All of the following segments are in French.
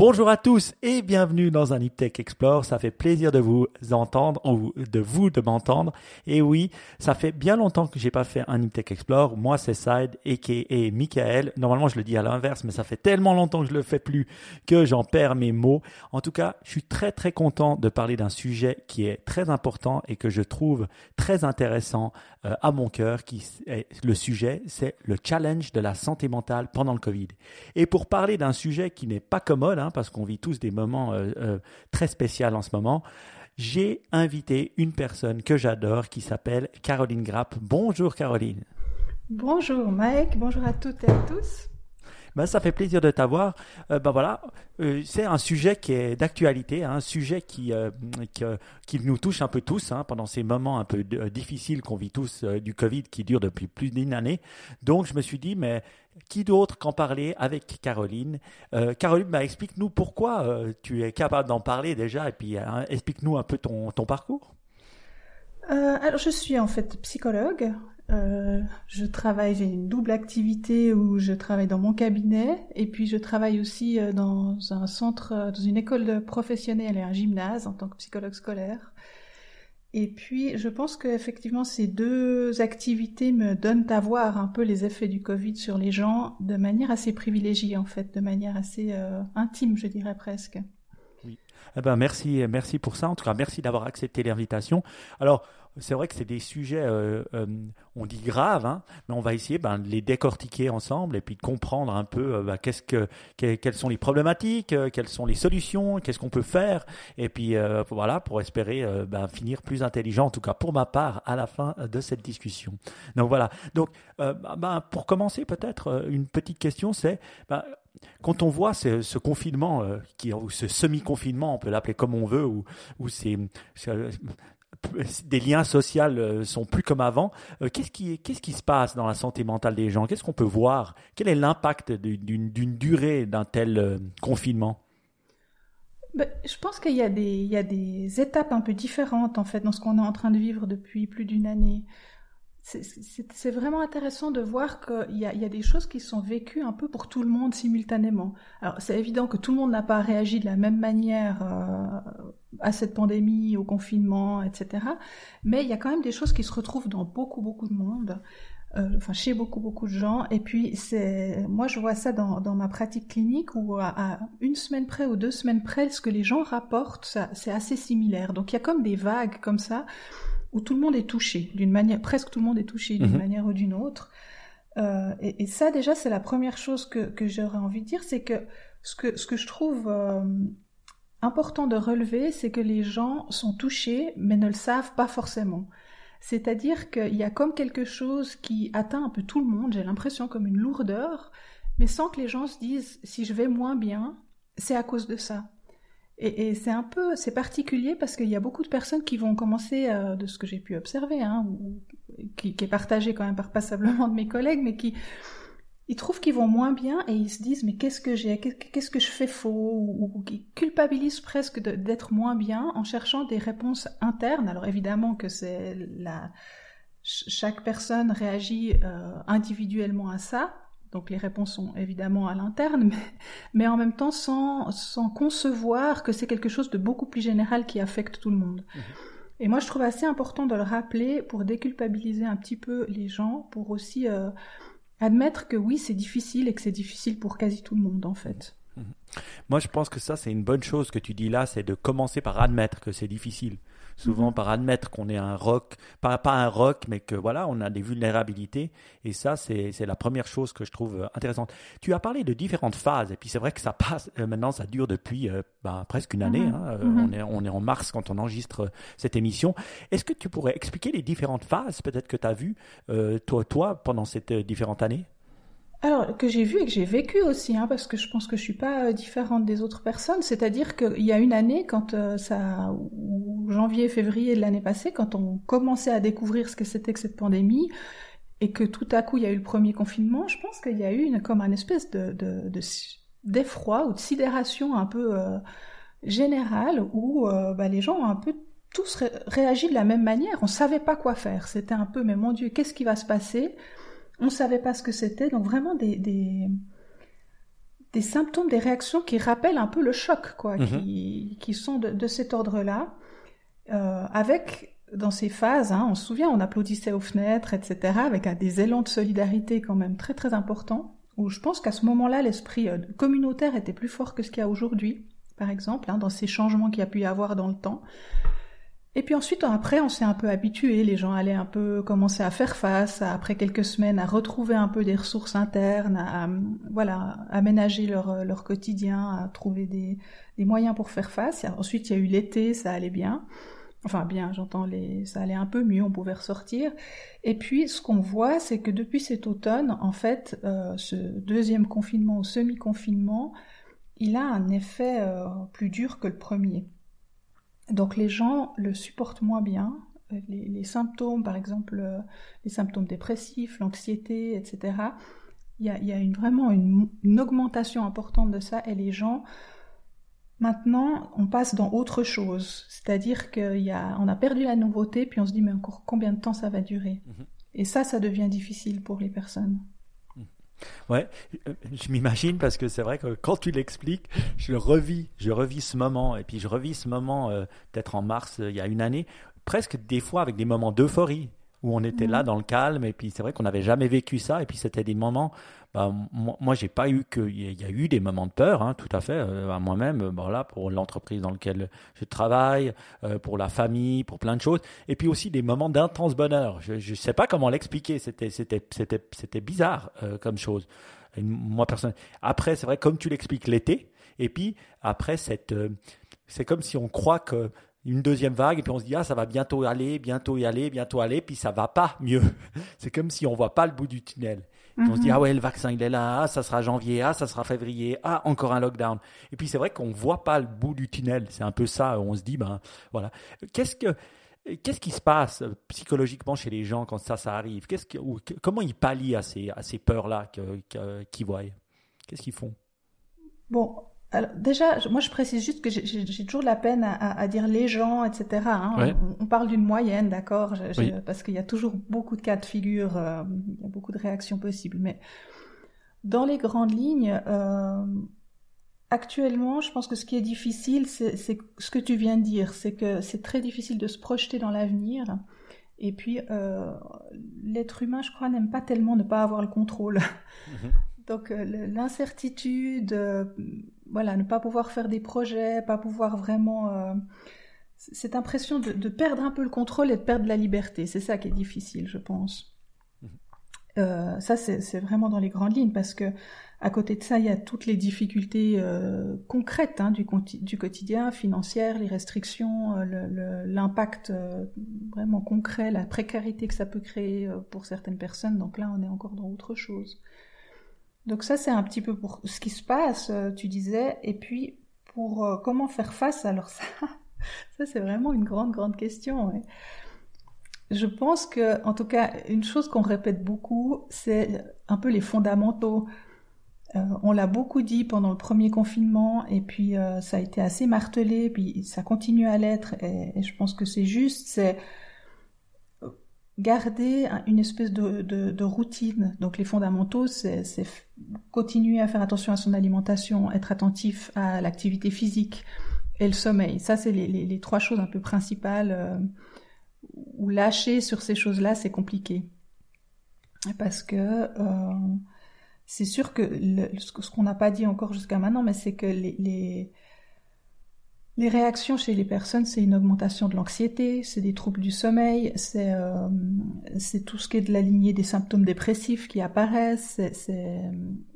Bonjour à tous et bienvenue dans un Iptech Explore. Ça fait plaisir de vous entendre, de vous de m'entendre. Et oui, ça fait bien longtemps que j'ai pas fait un Iptech Explore. Moi, c'est Side et Michael. Normalement, je le dis à l'inverse, mais ça fait tellement longtemps que je le fais plus que j'en perds mes mots. En tout cas, je suis très très content de parler d'un sujet qui est très important et que je trouve très intéressant euh, à mon cœur. Qui est, le sujet, c'est le challenge de la santé mentale pendant le Covid. Et pour parler d'un sujet qui n'est pas commode Hein, parce qu'on vit tous des moments euh, euh, très spéciaux en ce moment, j'ai invité une personne que j'adore qui s'appelle Caroline Grapp. Bonjour Caroline. Bonjour Mike, bonjour à toutes et à tous. Ben, ça fait plaisir de t'avoir. Euh, ben voilà, euh, c'est un sujet qui est d'actualité, hein, un sujet qui, euh, qui, nous touche un peu tous hein, pendant ces moments un peu difficiles qu'on vit tous du Covid qui dure depuis plus d'une année. Donc je me suis dit, mais qui d'autre qu'en parler avec Caroline? Caroline, ben, explique-nous pourquoi tu es capable d'en parler déjà et puis hein, explique-nous un peu ton, ton parcours. alors je suis en fait psychologue. Euh, je travaille, j'ai une double activité où je travaille dans mon cabinet et puis je travaille aussi euh, dans un centre, euh, dans une école professionnelle et un gymnase en tant que psychologue scolaire. Et puis, je pense qu'effectivement, ces deux activités me donnent à voir un peu les effets du Covid sur les gens de manière assez privilégiée, en fait, de manière assez intime, je dirais presque. Oui. Eh ben, merci, merci pour ça. En tout cas, merci d'avoir accepté l'invitation. Alors, c'est vrai que c'est des sujets, euh, euh, on dit graves, hein, mais on va essayer ben, de les décortiquer ensemble et puis de comprendre un peu euh, ben, qu'est-ce que, quelles sont les problématiques, quelles sont les solutions, qu'est-ce qu'on peut faire, et puis voilà, pour espérer ben, finir plus intelligent, en tout cas pour ma part, à la fin de cette discussion. Donc voilà. Donc, ben, pour commencer, peut-être une petite question, c'est quand on voit ce, confinement, qui, ou ce semi-confinement, on peut l'appeler comme on veut, ou, ou c'est, des liens sociaux euh, sont plus comme avant. Euh, qu'est-ce qui, se passe dans la santé mentale des gens? Qu'est-ce qu'on peut voir? Quel est l'impact d'une, durée d'un tel euh, confinement? Ben, je pense qu'il y a, des, il y a des étapes un peu différentes en fait dans ce qu'on est en train de vivre depuis plus d'une année c'est vraiment intéressant de voir qu'il y, y, a des choses qui sont vécues un peu pour tout le monde simultanément. Alors c'est évident que tout le monde n'a pas réagi de la même manière euh, à cette pandémie, au confinement, etc. Mais il y a quand même des choses qui se retrouvent dans beaucoup beaucoup de monde. Euh, enfin chez beaucoup beaucoup de gens et puis c'est moi je vois ça dans, ma pratique clinique où à, une semaine près ou deux semaines près ce que les gens rapportent c'est assez similaire donc il y a comme des vagues comme ça où tout le monde est touché, d'une manière, presque tout le monde est touché d'une mhm. manière ou d'une autre. Euh, et, et, ça, déjà, c'est la première chose que, que j'aurais envie de dire, c'est que ce que, ce que je trouve euh, important de relever, c'est que les gens sont touchés, mais ne le savent pas forcément. C'est-à-dire qu'il y a comme quelque chose qui atteint un peu tout le monde, j'ai l'impression comme une lourdeur, mais sans que les gens se disent si je vais moins bien, c'est à cause de ça. Et, c'est un peu, c'est particulier parce qu'il y a beaucoup de personnes qui vont commencer, euh, de ce que j'ai pu observer, hein, qui, est partagé quand même par passablement de mes collègues, mais qui ils trouvent qu'ils vont moins bien et ils se disent mais qu'est-ce que j'ai, qu'est-ce que je fais faux, ou, ou qui culpabilisent presque d'être moins bien en cherchant des réponses internes. Alors évidemment que c'est la chaque personne réagit euh, individuellement à ça, donc les réponses sont évidemment à l'interne, mais, mais, en même temps sans, sans concevoir que c'est quelque chose de beaucoup plus général qui affecte tout le monde. Mhm. Et moi, je trouve assez important de le rappeler pour déculpabiliser un petit peu les gens, pour aussi euh, admettre que oui, c'est difficile et que c'est difficile pour quasi tout le monde en fait. Mhm. Moi, je pense que ça, c'est une bonne chose que tu dis là, c'est de commencer par admettre que c'est difficile souvent par admettre qu'on est un rock, pas, pas un rock, mais que voilà, on a des vulnérabilités. Et ça, c'est la première chose que je trouve euh, intéressante. Tu as parlé de différentes phases, et puis c'est vrai que ça passe, euh, maintenant ça dure depuis euh, bah, presque une année. Mhm. Hein, mhm. on, est, on est en mars quand on enregistre cette émission. Est-ce que tu pourrais expliquer les différentes phases peut-être que tu as vues, toi, toi, pendant cette différentes années alors, que j'ai vu et que j'ai vécu aussi, hein, parce que je pense que je suis pas euh, différente des autres personnes. C'est-à-dire qu'il y a une année, quand euh, ça, ou janvier, février de l'année passée, quand on commençait à découvrir ce que c'était que cette pandémie, et que tout à coup il y a eu le premier confinement, je pense qu'il y a eu une, comme un espèce de, d'effroi ou de sidération un peu euh, générale où bah, les gens ont un peu tous réagi de la même manière. On savait pas quoi faire. C'était un peu, mais mon Dieu, qu'est-ce qui va se passer? On ne savait pas ce que c'était, donc vraiment des, des symptômes, des réactions qui rappellent un peu le choc, quoi, Mhm. qui, qui sont de, de cet ordre-là, euh, avec dans ces phases, hein, on se souvient, on applaudissait aux fenêtres, etc., avec des élans de solidarité quand même très très importants, où je pense qu'à ce moment-là, l'esprit euh, communautaire était plus fort que ce qu'il y a aujourd'hui, par exemple, hein, dans ces changements qu'il y a pu y avoir dans le temps. Et puis ensuite, après, on s'est un peu habitué, les gens allaient un peu commencer à faire face, après quelques semaines, à retrouver un peu des ressources internes, à, voilà, aménager leur, leur quotidien, à trouver des, des moyens pour faire face. Ensuite, il y a eu l'été, ça allait bien. Enfin, bien, j'entends les, ça allait un peu mieux, on pouvait ressortir. Et puis, ce qu'on voit, c'est que depuis cet automne, en fait, euh, ce deuxième confinement ou semi-confinement, il a un effet euh, plus dur que le premier. Donc les gens le supportent moins bien. Euh, Les, les symptômes, par exemple, euh, les symptômes dépressifs, l'anxiété, etc. Il y a, y a une, vraiment une, une augmentation importante de ça et les gens, maintenant, on passe dans autre chose. C'est-à-dire qu'on a perdu la nouveauté, puis on se dit, mais encore combien de temps ça va durer? Mhm. Et ça, ça devient difficile pour les personnes. Ouais, je m'imagine parce que c'est vrai que quand tu l'expliques, je le revis, je revis ce moment et puis je revis ce moment euh, peut-être en mars euh, il y a une année, presque des fois avec des moments d'euphorie où on était Mhm. là dans le calme et puis c'est vrai qu'on n'avait jamais vécu ça et puis c'était des moments bah, moi, moi j'ai pas eu que il y a- eu des moments de peur hein, tout à fait euh, à moi-même euh, là pour l'entreprise dans laquelle je travaille euh, pour la famille pour plein de choses et puis aussi des moments d'intense bonheur je je sais pas comment l'expliquer c'était c'était c'était c'était bizarre euh, comme chose Et moi personne après c'est vrai comme tu l'expliques l'été et puis après cette c'est comme si on croit que une deuxième vague et puis on se dit ah ça va bientôt aller bientôt y aller bientôt aller puis ça va pas mieux. C'est comme si on voit pas le bout du tunnel. On se dit Mhm. ah ouais le vaccin il est là ah ça sera janvier ah ça sera février ah encore un lockdown. Et puis c'est vrai qu'on voit pas le bout du tunnel. C'est un peu ça on se dit ben voilà. Qu'est-ce que Qu'est-ce qui se passe euh, psychologiquement chez les gens quand ça, ça arrive? Qu'est-ce que, ou, Comment ils pallient à ces, à ces peurs-là qu'ils voient? Qu'est-ce qu'ils font? Bon, alors déjà, moi je précise juste que j'ai- toujours de la peine à, à- à dire les gens, etc. hein. Ouais. On, on parle d'une moyenne, d'accord, Oui. parce qu'il y a toujours beaucoup de cas de figure, euh, il y a beaucoup de réactions possibles. Mais dans les grandes lignes, euh, actuellement, je pense que ce qui est difficile, c'est ce que tu viens de dire, c'est que c'est très difficile de se projeter dans l'avenir. Et puis, euh, l'être humain, je crois, n'aime pas tellement ne pas avoir le contrôle. Donc euh, le- l'incertitude, voilà, ne pas pouvoir faire des projets, pas pouvoir vraiment... euh, cette impression de, de perdre un peu le contrôle et de perdre la liberté, c'est ça qui est difficile, je pense. Euh, ça, c'est c'est vraiment dans les grandes lignes, parce que à côté de ça, il y a toutes les difficultés euh, concrètes hein, du, du quotidien, financières, les restrictions, euh, l'impact euh, vraiment concret, la précarité que ça peut créer pour certaines personnes. Donc là, on est encore dans autre chose. Donc ça, c'est un petit peu pour ce qui se passe, euh, tu disais, et puis pour euh, comment faire face. Alors ça, ça c'est vraiment une grande, grande question. Je pense que, en tout cas, une chose qu'on répète beaucoup, c'est un peu les fondamentaux. Euh, on l'a beaucoup dit pendant le premier confinement, et puis ça a été assez martelé, puis ça continue à l'être, et, et je pense que c'est juste, c'est garder un- une espèce de, de- routine. Donc les fondamentaux, c'est continuer à faire attention à son alimentation, être attentif à l'activité physique et le sommeil. Ça, c'est les, les- trois choses un peu principales. euh, où lâcher sur ces choses-là, c'est compliqué. Parce que euh, c'est sûr que ce qu'on n'a pas dit encore jusqu'à maintenant, mais c'est que les, les réactions chez les personnes, c'est une augmentation de l'anxiété, c'est des troubles du sommeil, c'est euh, tout ce qui est de la lignée des symptômes dépressifs qui apparaissent,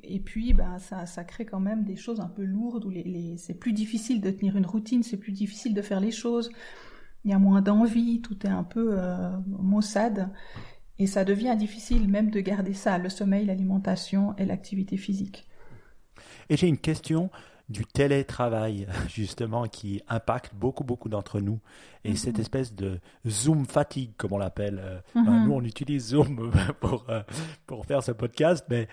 et puis ben, ça, ça crée quand même des choses un peu lourdes où c'est plus difficile de tenir une routine, c'est plus difficile de faire les choses, il y a moins d'envie, tout est un peu euh, maussade. Et ça devient difficile même de garder ça, le sommeil, l'alimentation et l'activité physique. Et j'ai une question du télétravail, justement, qui impacte beaucoup, beaucoup d'entre nous. Et Mhm. cette espèce de Zoom fatigue, comme on l'appelle. euh, Mhm. nous, on utilise Zoom pour, euh, pour faire ce podcast, mais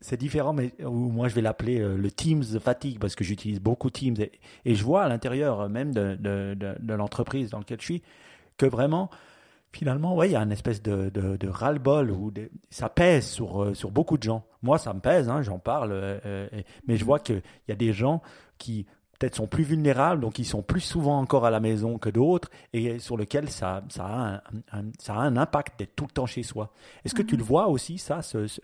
c'est- différent. Mais moi, je vais l'appeler euh, le Teams fatigue, parce que j'utilise beaucoup Teams. Et, et je vois à l'intérieur même de, de, de, de l'entreprise dans laquelle je suis que vraiment, finalement, ouais, il y a une espèce de, de, de ras-le-bol où ça pèse sur, euh, sur beaucoup de gens. Moi, ça me pèse, hein, j'en parle, euh, euh, mais je vois qu'il y a des gens qui peut-être sont plus vulnérables, donc ils sont plus souvent encore à la maison que d'autres, et sur lesquels ça, ça, a un, ça a un impact d'être tout le temps chez soi. Est-ce que tu le vois aussi, ça,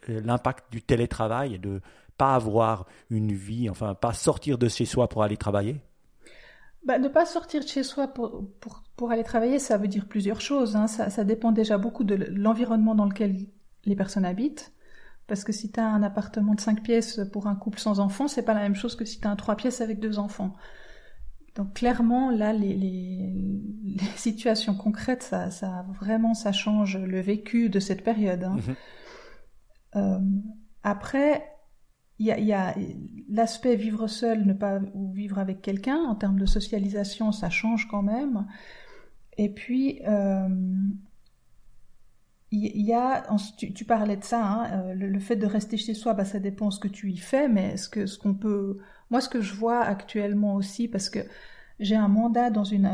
l'impact du télétravail et de pas avoir une vie, enfin, pas sortir de chez soi pour aller travailler? Bah, ne pas sortir de chez soi pour, pour, pour, aller travailler, ça veut dire plusieurs choses. Hein. Ça, ça, dépend déjà beaucoup de l'environnement dans lequel les personnes habitent. Parce que si tu as un appartement de 5 pièces pour un couple sans enfants, c'est pas la même chose que si tu as un 3 pièces avec deux enfants. Donc clairement, là, les, les, les situations concrètes, ça, ça, vraiment, ça change le vécu de cette période. Hein. Mm-hmm. euh, après, il y a, y a l'aspect vivre seul, ne pas ou vivre avec quelqu'un en termes de socialisation, ça change quand même. Et puis euh, il y, a, tu, parlais de ça, hein, euh, le, fait de rester chez soi, bah, ça dépend ce que tu y fais, mais ce que ce qu'on peut, moi ce que je vois actuellement aussi, parce que j'ai un mandat dans une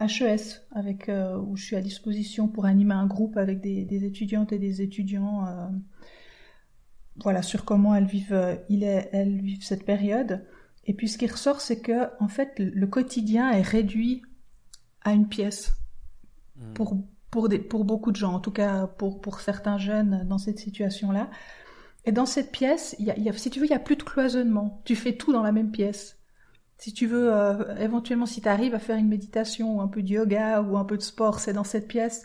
HES euh, avec euh, où je suis à disposition pour animer un groupe avec des, étudiantes et des étudiants voilà, sur comment elles vivent, euh, il elles vivent cette période. Et puis ce qui ressort, c'est que en fait, le quotidien est réduit à une pièce hmm. pour pour des, pour beaucoup de gens, en tout cas pour pour certains jeunes dans cette situation-là. Et dans cette pièce, il y a, si tu veux, il y a plus de cloisonnement. Tu fais tout dans la même pièce. Si tu veux, euh, éventuellement, si tu arrives à faire une méditation ou un peu de yoga ou un peu de sport, c'est dans cette pièce.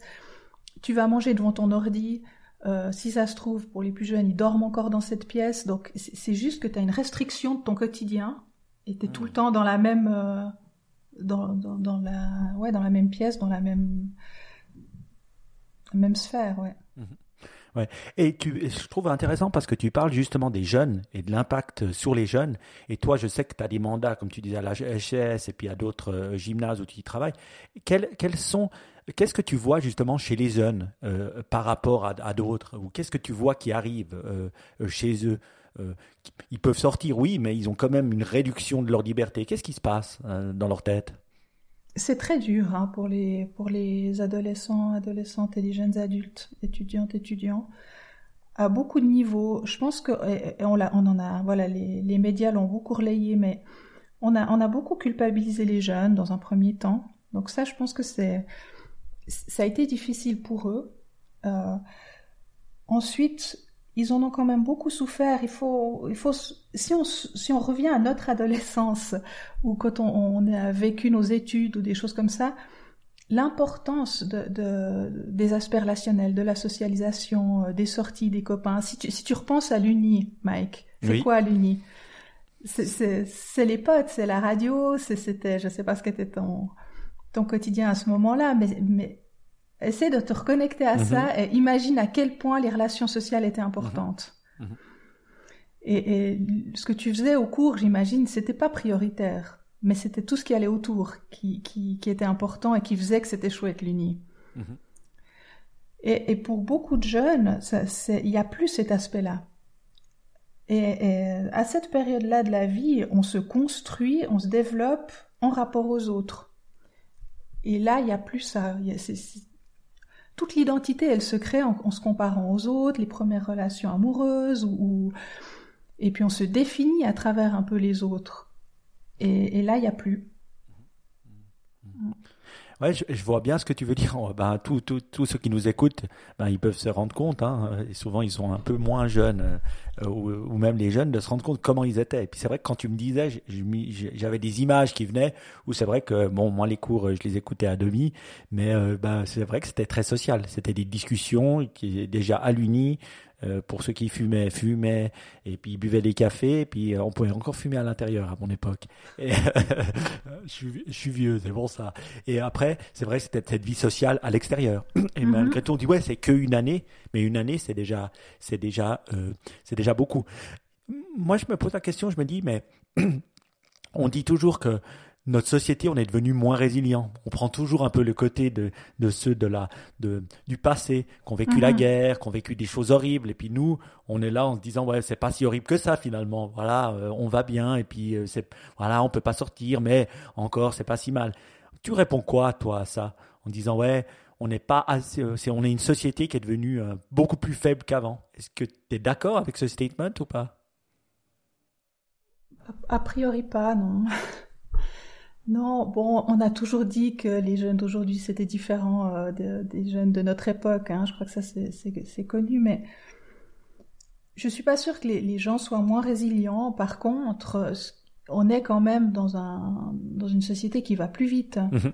Tu vas manger devant ton ordi. Euh, si ça se trouve, pour les plus jeunes, ils dorment encore dans cette pièce. Donc c'est juste que tu as une restriction de ton quotidien et tu es tout le temps dans la même euh, dans, dans, la ouais dans la même pièce, dans la même même sphère, ouais. Mhm. Ouais. Et tu, je trouve intéressant parce que tu parles justement des jeunes et de l'impact sur les jeunes. Et toi, je sais que tu as des mandats, comme tu disais, à la HS et puis à d'autres euh, gymnases où tu y travailles. Quels, quels sont Qu'est-ce que tu vois justement chez les jeunes euh, par rapport à, d'autres? Ou qu'est-ce que tu vois qui arrive euh, chez eux? Euh, Ils peuvent sortir, oui, mais ils ont quand même une réduction de leur liberté. Qu'est-ce qui se passe dans leur tête? C'est très dur hein, pour, les, pour les adolescents, adolescentes et les jeunes adultes, étudiantes, étudiants, à beaucoup de niveaux. Je pense que on, on en a, voilà, les, les médias l'ont beaucoup relayé, mais on a, on a beaucoup culpabilisé les jeunes dans un premier temps. Donc ça, je pense que c'est ça a été difficile pour eux. Euh, ensuite, ils en ont quand même beaucoup souffert. Il faut, il faut, si on, si on revient à notre adolescence ou quand on, on a vécu nos études ou des choses comme ça, l'importance de, de, des aspects relationnels, de la socialisation, euh, des sorties, des copains. Si tu, si tu repenses à l'uni, Mike, c'est quoi l'uni? C'est les potes, c'est la radio, c'était, je sais pas ce qu'était ton ton quotidien à ce moment-là, mais, mais essaie de te reconnecter à ça mhm. et imagine à quel point les relations sociales étaient importantes. Mhm. Mhm. Et, et, ce que tu faisais au cours, j'imagine, c'était pas prioritaire, mais c'était tout ce qui allait autour qui, qui, qui, était important et qui faisait que c'était chouette l'uni. Et, et, pour beaucoup de jeunes, il n'y a plus cet aspect-là. Et, et, à cette période-là de la vie, on se construit, on se développe en rapport aux autres. Et là, il n'y a plus ça. Toute l'identité, elle se crée en, se comparant aux autres, les premières relations amoureuses, ou, et puis on se définit à travers un peu les autres. Et, là, il n'y a plus. Mmh. Ouais, je, vois bien ce que tu veux dire. Ben, tous ceux qui nous écoutent, ben, ils peuvent se rendre compte. Hein, et souvent, ils sont un peu moins jeunes, euh, ou, même les jeunes, de se rendre compte comment ils étaient. Et puis c'est vrai que quand tu me disais, j'avais des images qui venaient, où c'est vrai que, bon, moi, les cours, je les écoutais à demi, mais euh, ben, c'est vrai que c'était très social. C'était des discussions qui déjà à l'uni, euh, pour ceux qui fumaient, fumaient, et puis buvaient des cafés, et puis euh, on pouvait encore fumer à l'intérieur à mon époque. Et, je, suis, je, suis, vieux, c'est bon ça. Et après, c'est vrai, c'était cette vie sociale à l'extérieur. Et mhm. malgré tout, on dit ouais, c'est qu'une année, mais une année, c'est déjà, c'est déjà, euh, c'est déjà beaucoup. Moi, je me pose la question, je me dis, mais on dit toujours que notre société, on est devenu moins résilient. On prend toujours un peu le côté de, de ceux de la, de, du passé, qui ont vécu la mhm. guerre, qui ont vécu des choses horribles. Et puis nous, on est là en se disant, ouais, c'est pas si horrible que ça finalement. Voilà, euh, on va bien. Et puis, euh, c'est, voilà, on peut pas sortir, mais encore, c'est pas si mal. Tu réponds quoi, toi, à ça? En disant ouais, on n'est pas assez, c'est, on est une société qui est devenue beaucoup plus faible qu'avant. Est-ce que tu es d'accord avec ce statement ou pas? A priori pas, non. Non, bon, on a toujours dit que les jeunes d'aujourd'hui c'était différent euh, des jeunes de notre époque. Hein. Je crois que ça c'est connu, mais je suis pas sûre que les, gens soient moins résilients. Par contre, on est quand même dans un dans une société qui va plus vite, mhm.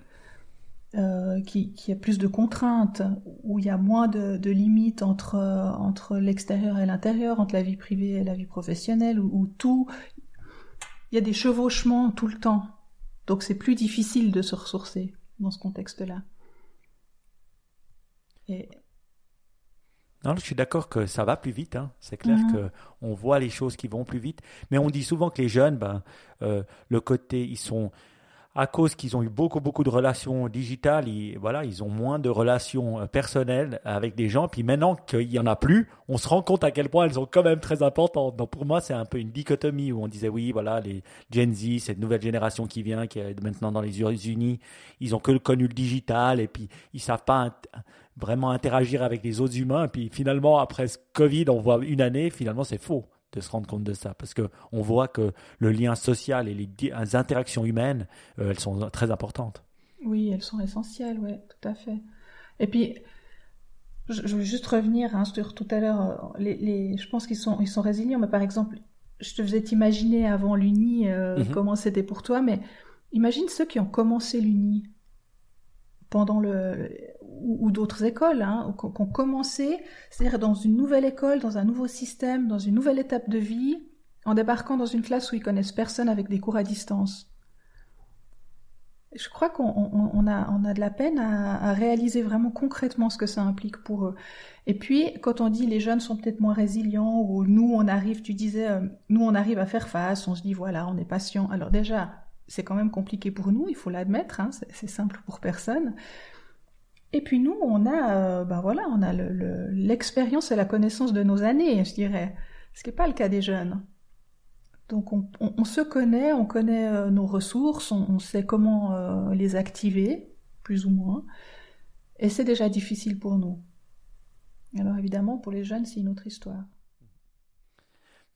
Qui, qui a plus de contraintes, où il y a moins de, limites entre entre l'extérieur et l'intérieur, entre la vie privée et la vie professionnelle, où tout il y a des chevauchements tout le temps. Donc c'est plus difficile de se ressourcer dans ce contexte-là. Non, je suis d'accord que ça va plus vite. Hein. C'est clair qu'on mhm. que on voit les choses qui vont plus vite. Mais on dit souvent que les jeunes, ben, euh, le côté, ils sont à cause qu'ils ont eu beaucoup beaucoup de relations digitales, ils, voilà, ils ont moins de relations euh, personnelles avec des gens. Puis maintenant qu'il y en a plus, on se rend compte à quel point elles sont quand même très importantes. Donc pour moi, c'est un peu une dichotomie où on disait oui, voilà, les Gen Z, cette nouvelle génération qui vient, qui est maintenant dans les États-Unis, ils ont que connu le digital et puis ils savent pas vraiment interagir avec les autres humains. Et puis finalement, après ce Covid, on voit une année, finalement, c'est faux de se rendre compte de ça parce que on voit que le lien social et les, interactions humaines, euh, elles sont très importantes. Oui, elles sont essentielles, oui, tout à fait. Et puis, je, veux juste revenir hein, sur tout à l'heure, euh, les, je pense qu'ils sont, ils sont résilients, mais par exemple, je te faisais imaginer avant l'Uni euh, mhm. comment c'était pour toi, mais imagine ceux qui ont commencé l'Uni pendant le ou, d'autres écoles hein, qui ont commencé, c'est-à-dire dans une nouvelle école, dans un nouveau système, dans une nouvelle étape de vie, en débarquant dans une classe où ils connaissent personne avec des cours à distance. Je crois qu'on a, on a de la peine à, réaliser vraiment concrètement ce que ça implique pour eux. Et puis, quand on dit les jeunes sont peut-être moins résilients, ou nous on arrive, tu disais, euh, nous on arrive à faire face, on se dit voilà, on est patient. Alors déjà, c'est quand même compliqué pour nous, il faut l'admettre, hein, c'est simple pour personne. Et puis nous, on a, ben voilà, on a l'expérience et la connaissance de nos années, je dirais, ce qui n'est pas le cas des jeunes. Donc on, se connaît, on connaît euh, nos ressources, on, sait comment euh, les activer, plus ou moins, et c'est déjà difficile pour nous. Alors évidemment, pour les jeunes, c'est une autre histoire.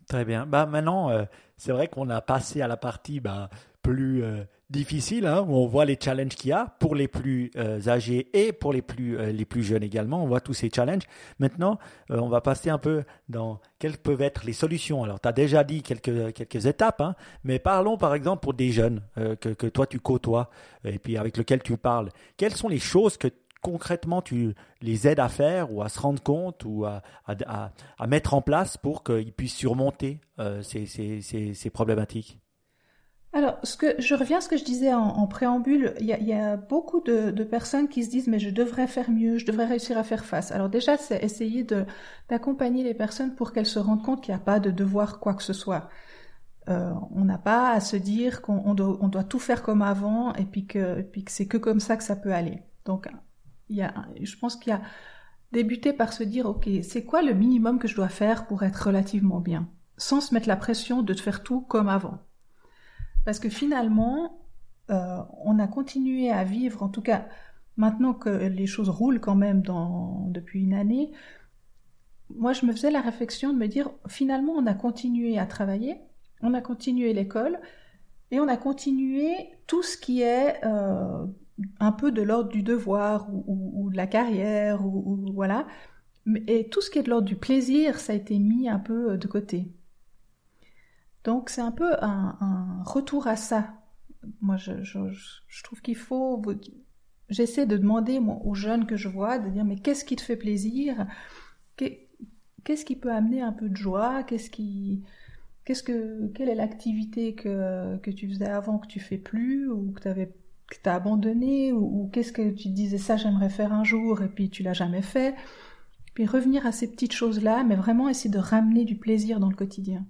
Très bien. Bah maintenant, c'est vrai qu'on a passé à la partie bah, plus euh, difficile, hein, où on voit les challenges qu'il y a pour les plus euh, âgés et pour les plus, euh, les plus jeunes également. On voit tous ces challenges. Maintenant, on va passer un peu dans quelles peuvent être les solutions. Alors, tu as déjà dit quelques, quelques étapes, hein, mais parlons par exemple pour des jeunes que, que, toi tu côtoies et puis avec lesquels tu parles. Quelles sont les choses que concrètement tu les aides à faire ou à se rendre compte ou à, à, à mettre en place pour qu'ils puissent surmonter ces, ces, ces problématiques? Alors, ce que, je reviens à ce que je disais en, préambule. Il y, a, beaucoup de, personnes qui se disent mais je devrais faire mieux, je devrais réussir à faire face. Alors déjà, c'est essayer d'accompagner les personnes pour qu'elles se rendent compte qu'il n'y a pas de devoir quoi que ce soit. Euh, on n'a pas à se dire qu'on doit, on doit, tout faire comme avant et puis que, puis que c'est que comme ça que ça peut aller. Donc, il y a, je pense qu'il y a débuter par se dire ok, c'est quoi le minimum que je dois faire pour être relativement bien, sans se mettre la pression de faire tout comme avant. Parce que finalement, euh, on a continué à vivre, en tout cas maintenant que les choses roulent quand même dans, depuis une année, moi je me faisais la réflexion de me dire, finalement on a continué à travailler, on a continué l'école, et on a continué tout ce qui est euh, un peu de l'ordre du devoir ou, de la carrière, ou, voilà. Et tout ce qui est de l'ordre du plaisir, ça a été mis un peu de côté. Donc c'est un peu un, retour à ça. Moi, je, trouve qu'il faut... J'essaie de demander aux jeunes que je vois, de dire, mais qu'est-ce qui te fait plaisir? Qu'est-ce qui peut amener un peu de joie? Qu'est-ce qui... Qu'est-ce que, quelle est l'activité que, que tu faisais avant que tu fais plus ou que tu avais que as abandonné ou, qu'est-ce que tu disais ça j'aimerais faire un jour et puis tu l'as jamais fait? Puis revenir à ces petites choses là mais vraiment essayer de ramener du plaisir dans le quotidien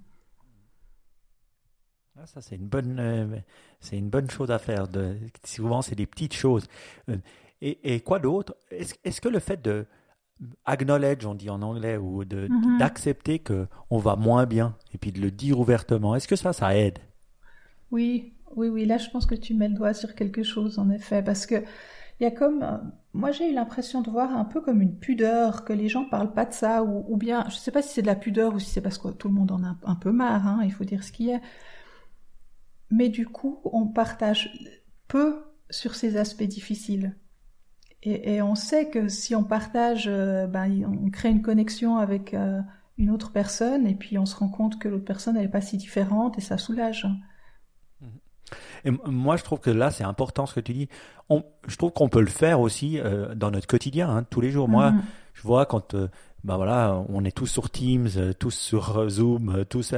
ah, ça, c'est une bonne, euh, c'est une bonne chose à faire. De, souvent, c'est des petites choses. Euh, et, et quoi d'autre? Est-ce, est-ce que le fait de acknowledge, on dit en anglais, ou de, mm-hmm. d'accepter que on va moins bien, et puis de le dire ouvertement, est-ce que ça, ça aide? Oui, oui, oui. Là, je pense que tu mets le doigt sur quelque chose, en effet, parce que il y a comme, moi j'ai eu l'impression de voir un peu comme une pudeur, que les gens parlent pas de ça, ou, bien, je sais pas si c'est de la pudeur ou si c'est parce que tout le monde en a un, peu marre, hein, il faut dire ce qu'il y a. Mais du coup, on partage peu sur ces aspects difficiles. Et, on sait que si on partage, euh, ben, on crée une connexion avec euh, une autre personne, et puis on se rend compte que l'autre personne, elle n'est pas si différente, et ça soulage. Et moi, je trouve que là, c'est important ce que tu dis. On, je trouve qu'on peut le faire aussi euh, dans notre quotidien, hein, tous les jours. Moi, mhm. Je vois quand, euh, bah voilà, on est tous sur Teams, euh, tous sur Zoom, tous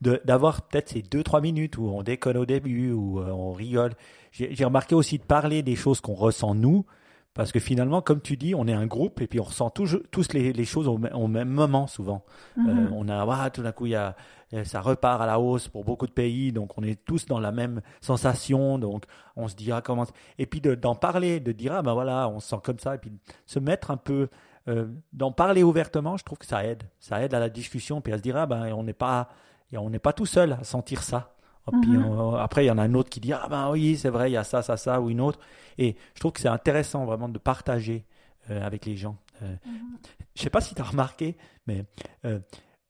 d'avoir peut-être ces deux trois minutes où on déconne au début, où on rigole. J'ai remarqué aussi de parler des choses qu'on ressent nous, parce que finalement, comme tu dis, on est un groupe et puis on ressent tous, tous les, les choses au, même moment souvent. Euh, mhm. on a, ah, tout d'un coup, il y a, ça repart à la hausse pour beaucoup de pays, donc on est tous dans la même sensation, donc on se dira comment. Et puis d'en parler, de dire, ah ben voilà, on se sent comme ça, et puis se mettre un peu, euh, d'en parler ouvertement, je trouve que ça aide. Ça aide à la discussion, puis à se dire, ah ben on n'est pas, on n'est pas tout seul à sentir ça. Mhm. après, il y en a un autre qui dit Ah ben oui, c'est vrai, il y a ça, ça, ça, ou une autre. Et je trouve que c'est intéressant vraiment de partager euh, avec les gens. Euh, mhm. Je ne sais pas si tu as remarqué, mais euh,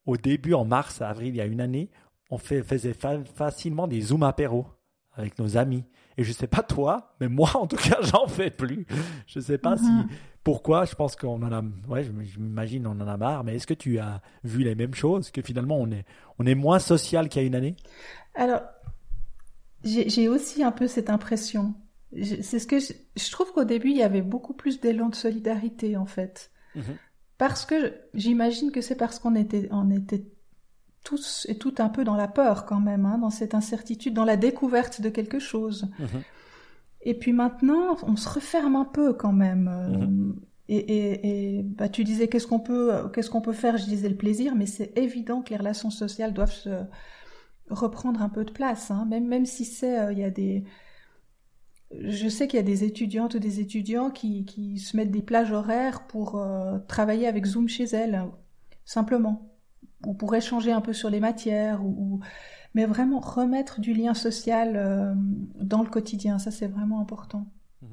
au début, en mars, avril, il y a une année, on fait, faisait facilement des Zoom apéros avec nos amis. Et je ne sais pas toi, mais moi, en tout cas, j'en fais plus. Je ne sais pas si. Pourquoi? Je pense qu'on en a. Ouais, je m'imagine, on en a marre. Mais est-ce que tu as vu les mêmes choses? Que finalement, on est, on est moins social qu'il y a une année? Alors, j'ai aussi un peu cette impression. C'est ce que je, trouve qu'au début il y avait beaucoup plus d'élan de solidarité en fait, mhm. parce que j'imagine que c'est parce qu'on était on était tous et toutes un peu dans la peur quand même, hein, dans cette incertitude, dans la découverte de quelque chose. Mhm. Et puis maintenant, on se referme un peu quand même. Euh, mhm. Et, et, et bah, tu disais qu'est-ce qu'on peut, qu'est-ce qu'on peut faire? Je disais le plaisir, mais c'est évident que les relations sociales doivent se, reprendre un peu de place, hein. même, même si c'est, euh, il y a des, je sais qu'il y a des étudiantes ou des étudiants qui, qui se mettent des plages horaires pour euh, travailler avec Zoom chez elles, simplement, ou pour échanger un peu sur les matières, ou, mais vraiment remettre du lien social euh, dans le quotidien, ça c'est vraiment important. Mmh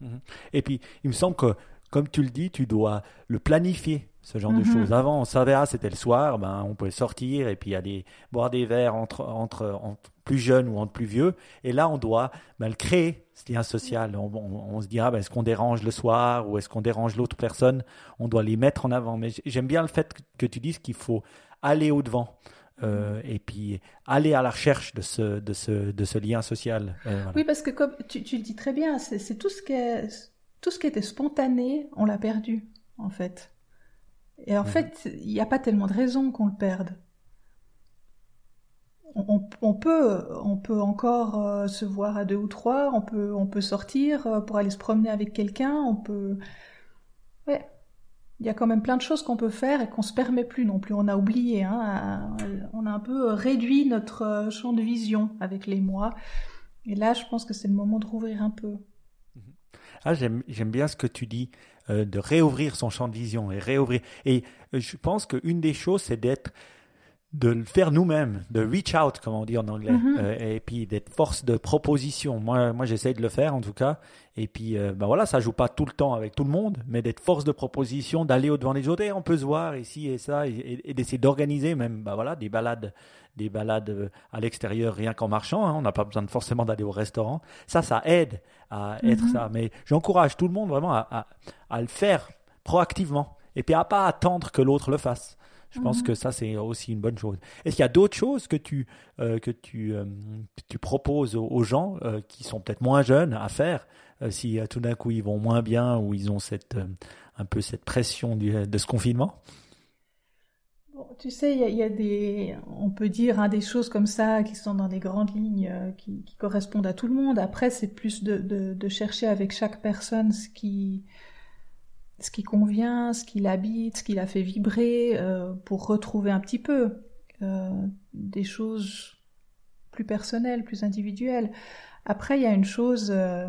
mmh Et puis, il me semble que, comme tu le dis, tu dois le planifier ce genre de mhm. choses. Avant, on savait, ah, c'était le soir, ben, on pouvait sortir et puis aller boire des verres entre, entre, entre plus jeunes ou entre plus vieux. Et là, on doit ben, le créer, ce lien social. On, on, se dira, ben, est-ce qu'on dérange le soir ou est-ce qu'on dérange l'autre personne? On doit les mettre en avant. Mais j'aime bien le fait que tu dises qu'il faut aller au-devant. Euh, et puis aller à la recherche de ce, de ce, de ce lien social. Euh, oui, parce que comme tu, tu le dis très bien, c'est tout ce qui est, tout ce qui était spontané, on l'a perdu en fait. Et en mhm. fait, il n'y a pas tellement de raisons qu'on le perde. On, peut, on peut encore euh, se voir à deux ou trois, on peut, on peut sortir pour aller se promener avec quelqu'un, on peut. Ouais. Il y a quand même plein de choses qu'on peut faire et qu'on se permet plus non plus. On a oublié, hein, on a un peu réduit notre euh, champ de vision avec les mois. Et là, je pense que c'est le moment de rouvrir un peu. Ah, j'aime bien ce que tu dis. Euh, de réouvrir son champ de vision et réouvrir. Et euh, je pense qu'une des choses, c'est d'être de le faire nous-mêmes, de reach out, comme on dit en anglais, mm-hmm. euh, et puis d'être force de proposition. Moi, moi j'essaye de le faire en tout cas. Et puis, ben voilà, ça joue pas tout le temps avec tout le monde, mais d'être force de proposition, d'aller au devant des autres, et on peut se voir ici et ça, et, d'essayer d'organiser même, ben voilà, des balades, des balades à l'extérieur rien qu'en marchant. Hein. on n'a pas besoin de forcément d'aller au restaurant. Ça, ça aide à être mm-hmm. ça. Mais j'encourage tout le monde vraiment à, à le faire proactivement et puis à pas attendre que l'autre le fasse. Je pense mhm. que ça, c'est aussi une bonne chose. Est-ce qu'il y a d'autres choses que tu, euh, que tu, euh, tu proposes aux, gens euh, qui sont peut-être moins jeunes à faire si tout d'un coup ils vont moins bien ou ils ont cette, un peu cette pression de ce confinement? Tu sais, il y, a des, on peut dire hein, des choses comme ça qui sont dans des grandes lignes qui, qui, correspondent à tout le monde. Après, c'est plus de, de, de, chercher avec chaque personne ce qui, ce qui convient, ce qui l'habite, ce qui l'a fait vibrer, euh, pour retrouver un petit peu euh, des choses plus personnelles, plus individuelles. Après, il y a une chose, euh,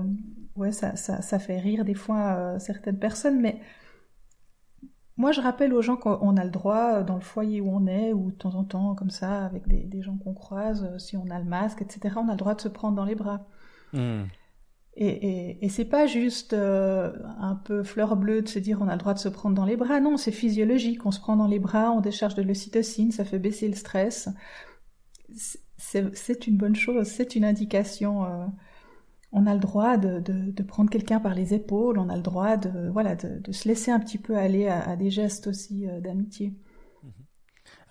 ouais, ça, ça, ça, fait rire des fois certaines personnes, mais moi, je rappelle aux gens qu'on a le droit, dans le foyer où on est, ou de temps en temps, comme ça, avec des, gens qu'on croise, si on a le masque, etc., on a le droit de se prendre dans les bras. Mmh. Et, et, c'est pas juste euh, un peu fleur bleue de se dire on a le droit de se prendre dans les bras. Non, c'est physiologique. On se prend dans les bras, on décharge de l'ocytocine, ça fait baisser le stress. C'est une bonne chose, c'est une indication. Euh, on a le droit de, de, de prendre quelqu'un par les épaules, on a le droit de, voilà, de, de se laisser un petit peu aller à, des gestes aussi euh, d'amitié.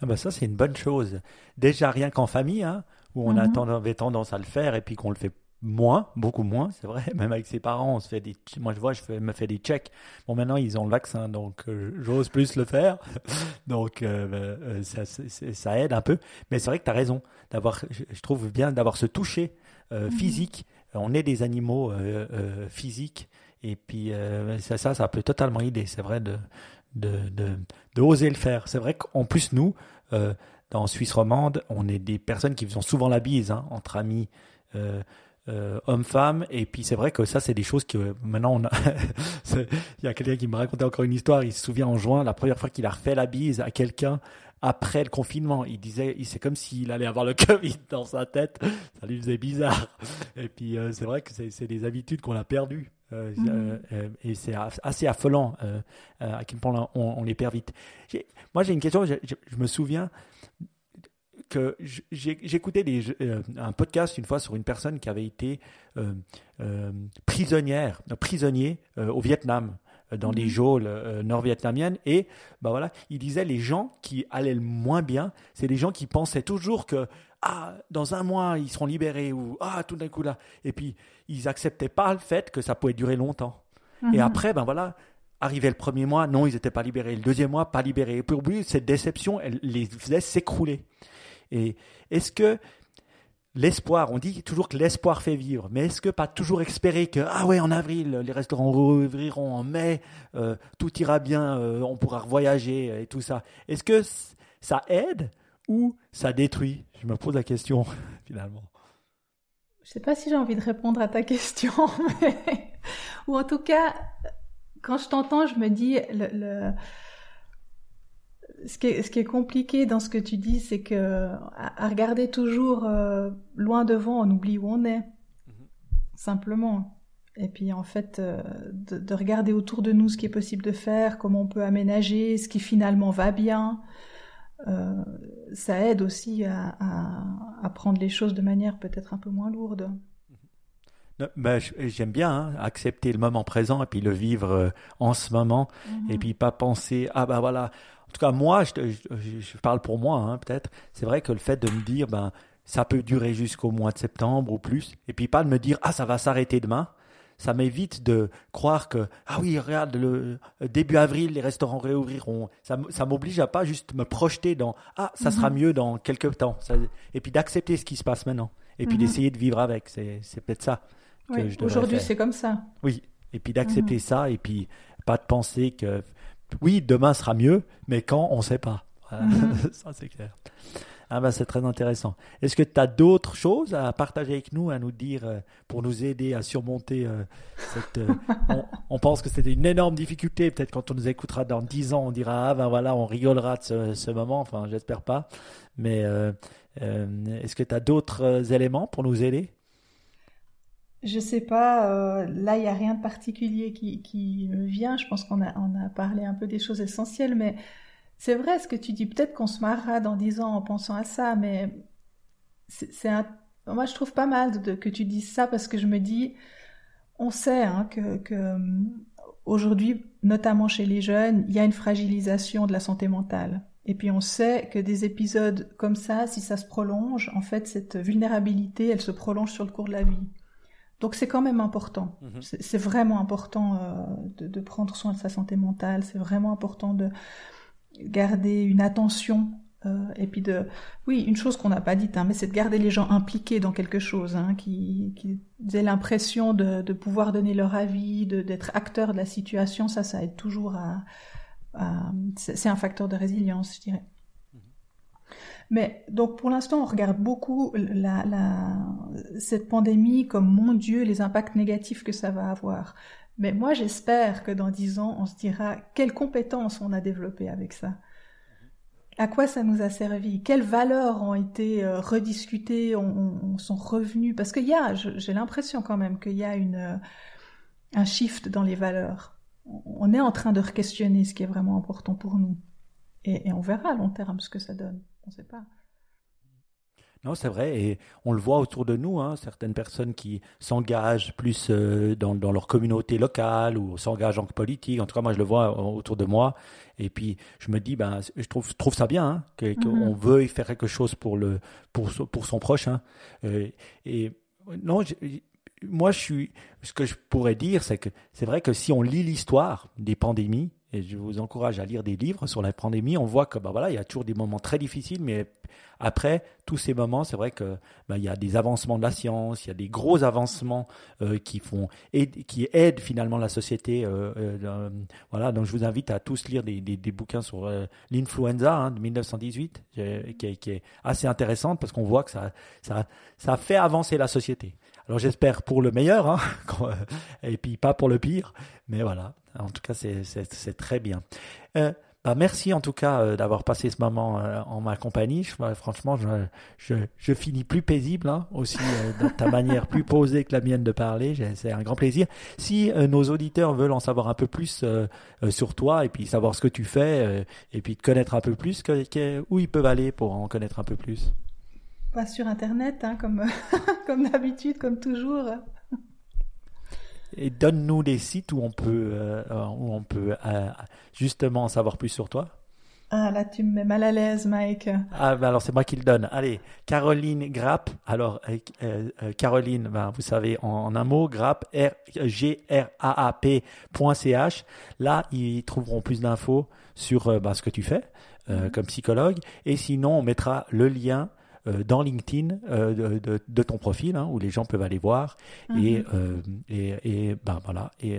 Ah bah ça, c'est une bonne chose. Déjà, rien qu'en famille, hein, où on a mhm. avait tendance à le faire et puis qu'on le fait moins, beaucoup moins, c'est vrai. Même avec ses parents, on se fait des. Moi, je vois, je me fais des checks. Bon, maintenant, ils ont le vaccin, donc euh, j'ose plus le faire. donc, euh, euh, ça, ça, aide un peu. Mais c'est vrai que tu as raison. D'avoir, je, trouve bien d'avoir ce toucher mhm. physique. On est des animaux physiques. Et puis, ça, ça, ça peut totalement aider. C'est vrai de, de, de, de, oser le faire. C'est vrai qu'en plus, nous, dans Suisse romande, on est des personnes qui faisons souvent la bise hein, entre amis. Euh, euh, homme-femme. Et puis c'est vrai que ça, c'est des choses que maintenant on a. il y a quelqu'un qui me racontait encore une histoire. Il se souvient en juin, la première fois qu'il a refait la bise à quelqu'un après le confinement. Il disait, c'est comme s'il allait avoir le Covid dans sa tête. Ça lui faisait bizarre. Et puis euh, c'est vrai que c'est des habitudes qu'on a perdues. Euh, mm-hmm. et c'est assez affolant à quel point on, les perd vite. Moi, j'ai une question. Je, je, me souviens que j'écoutais euh, un podcast une fois sur une personne qui avait été euh, euh, prisonnière, prisonnier au Vietnam dans les mhm. geôles nord-vietnamiennes et bah voilà, il disait les gens qui allaient le moins bien, c'est les gens qui pensaient toujours que ah dans un mois ils seront libérés ou ah tout d'un coup là et puis ils acceptaient pas le fait que ça pouvait durer longtemps. Et mhm. après ben voilà, arrivait le premier mois, non, ils n'étaient pas libérés. Le deuxième mois, pas libérés. Et pour lui, cette déception, elle les faisait s'écrouler. Et est-ce que l'espoir, on dit toujours que l'espoir fait vivre, mais est-ce que pas toujours espérer que, ah ouais, en avril, les restaurants rouvriront, en mai, euh, tout ira bien, euh, on pourra voyager et tout ça. Est-ce que ça aide ou ça détruit? Je me pose la question, finalement. Je sais pas si j'ai envie de répondre à ta question, ou en tout cas, quand je t'entends, je me dis, ce qui, est, ce qui est compliqué dans ce que tu dis, c'est que à, regarder toujours euh, loin devant, on oublie où on est, mm-hmm. simplement. Et puis en fait, euh, de, regarder autour de nous ce qui est possible de faire, comment on peut aménager, ce qui finalement va bien, euh, ça aide aussi à, à, prendre les choses de manière peut-être un peu moins lourde. Ben, J'aime bien hein, accepter le moment présent et puis le vivre en ce moment mm-hmm. et puis pas penser ah ben voilà tout cas, moi, je, je, parle pour moi, hein, peut-être. C'est vrai que le fait de me dire, ben, ça peut durer jusqu'au mois de septembre ou plus, et puis pas de me dire, ah, ça va s'arrêter demain. Ça m'évite de croire que, ah oui, regarde, le début avril, les restaurants réouvriront. Ça, ça m'oblige à pas juste me projeter dans, ah, ça sera mhm. mieux dans quelques temps. et puis d'accepter ce qui se passe maintenant. Et puis mhm. d'essayer de vivre avec. C'est, peut-être ça que je Aujourd'hui, c'est comme ça. Oui. Et puis d'accepter mhm. ça, et puis pas de penser que oui, demain sera mieux, mais quand, on ne sait pas. Mhm. Ça, c'est clair. Ah ben, c'est très intéressant. Est-ce que tu as d'autres choses à partager avec nous, à nous dire euh, pour nous aider à surmonter euh, cette. Euh, on, pense que c'était une énorme difficulté. Peut-être quand on nous écoutera dans dix ans, on dira ah ben voilà, on rigolera de ce, ce moment. Enfin, j'espère pas. Mais est-ce que tu as d'autres éléments pour nous aider? Je sais pas, euh, là il n'y a rien de particulier qui, me vient. Je pense qu'on a, a parlé un peu des choses essentielles, mais c'est vrai ce que tu dis. Peut-être qu'on se marrera dans dix ans en pensant à ça, mais c'est un... moi je trouve pas mal de, que tu dises ça parce que je me dis, on sait hein, que, que aujourd'hui, notamment chez les jeunes, il y a une fragilisation de la santé mentale. Et puis on sait que des épisodes comme ça, si ça se prolonge, en fait cette vulnérabilité, elle se prolonge sur le cours de la vie. Donc c'est quand même important. Mhm. C'est vraiment important euh, de, prendre soin de sa santé mentale. C'est vraiment important de garder une attention euh, et puis de, oui, une chose qu'on n'a pas dite, hein, mais c'est de garder les gens impliqués dans quelque chose, hein, qui, qui aient l'impression de, de, pouvoir donner leur avis, d'être acteurs de la situation. Ça, ça aide toujours à c'est un facteur de résilience, je dirais. Mais donc pour l'instant, on regarde beaucoup la, la, cette pandémie comme mon Dieu, les impacts négatifs que ça va avoir. Mais moi, j'espère que dans dix ans, on se dira quelles compétences on a développées avec ça. à quoi ça nous a servi? Quelles valeurs ont été euh, rediscutées, on, sont revenues? Parce qu'il y a, j'ai l'impression quand même qu'il y a une, euh, un shift dans les valeurs. On est en train de questionner ce qui est vraiment important pour nous. Et, et on verra à long terme ce que ça donne. On ne sait pas. Non, c'est vrai, et on le voit autour de nous, hein, certaines personnes qui s'engagent plus euh, dans, leur communauté locale ou s'engagent en politique. En tout cas, moi, je le vois autour de moi. Et puis, je me dis, ben, je trouve, trouve ça bien hein, qu'on mm-hmm. veuille faire quelque chose pour, le, pour, pour son proche. Hein. Euh, et non, moi, je suis, ce que je pourrais dire, c'est que c'est vrai que si on lit l'histoire des pandémies, et je vous encourage à lire des livres sur la pandémie. On voit que bah voilà, il y a toujours des moments très difficiles, mais après tous ces moments, c'est vrai que bah, il y a des avancements de la science, il y a des gros avancements euh, qui font qui aident finalement la société. Euh, euh, voilà, donc je vous invite à tous lire des, des, bouquins sur l'influenza hein, de 1918, qui est, qui est assez intéressante parce qu'on voit que ça ça ça fait avancer la société. Alors j'espère pour le meilleur, hein, et puis pas pour le pire, mais voilà. En tout cas, c'est très bien. Euh, bah merci en tout cas euh, d'avoir passé ce moment euh, en ma compagnie. franchement, je, je, je, finis plus paisible hein, aussi de ta manière plus posée que la mienne de parler. C'est un grand plaisir. Si nos auditeurs veulent en savoir un peu plus sur toi et puis savoir ce que tu fais et puis te connaître un peu plus, où ils peuvent aller pour en connaître un peu plus? Pas sur Internet, hein, comme, comme d'habitude, comme toujours. Et donne-nous des sites où on peut, euh, où on peut euh, justement en savoir plus sur toi. Ah là, tu me mets mal à l'aise, Mike. Ah ben alors c'est moi qui le donne. Allez, Caroline Grapp. Alors euh, Caroline, ben, vous savez en, un mot, Grapp, R G R A A P.ch. Là, ils trouveront plus d'infos sur ben, ce que tu fais mm-hmm. comme psychologue. Et sinon, on mettra le lien dans LinkedIn euh, de, de, ton profil hein, où les gens peuvent aller voir et, mhm. euh, et, et ben voilà et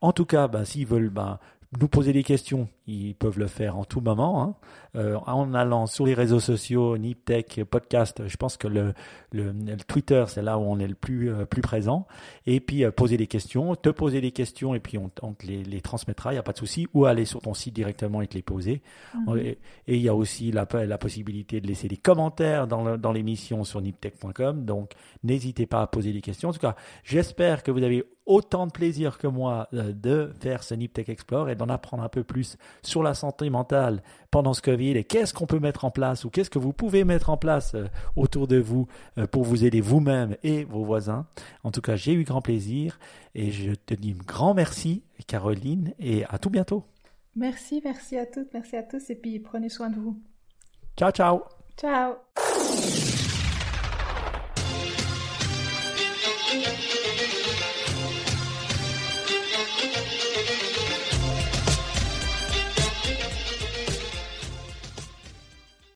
en tout cas ben, s'ils veulent ben, nous poser des questions, ils peuvent le faire en tout moment. Hein. Euh, en allant sur les réseaux sociaux, Niptech, podcast, je pense que le, le, Twitter, c'est là où on est le plus, euh, plus présent. Et puis euh, poser des questions, te poser des questions et puis on, on te les, les transmettra, il n'y a pas de souci. Ou aller sur ton site directement et te les poser. Mhm. Et il y a aussi la, la possibilité de laisser des commentaires dans, dans l'émission sur niptech.com. Donc n'hésitez pas à poser des questions. En tout cas, j'espère que vous avez autant de plaisir que moi de faire ce Niptech Explore et d'en apprendre un peu plus sur la santé mentale pendant ce Covid et qu'est-ce qu'on peut mettre en place ou qu'est-ce que vous pouvez mettre en place euh, autour de vous euh, pour vous aider vous-même et vos voisins. En tout cas, j'ai eu grand plaisir et je te dis un grand merci Caroline et à tout bientôt. Merci, merci à toutes, merci à tous et puis prenez soin de vous. Ciao, ciao. Ciao.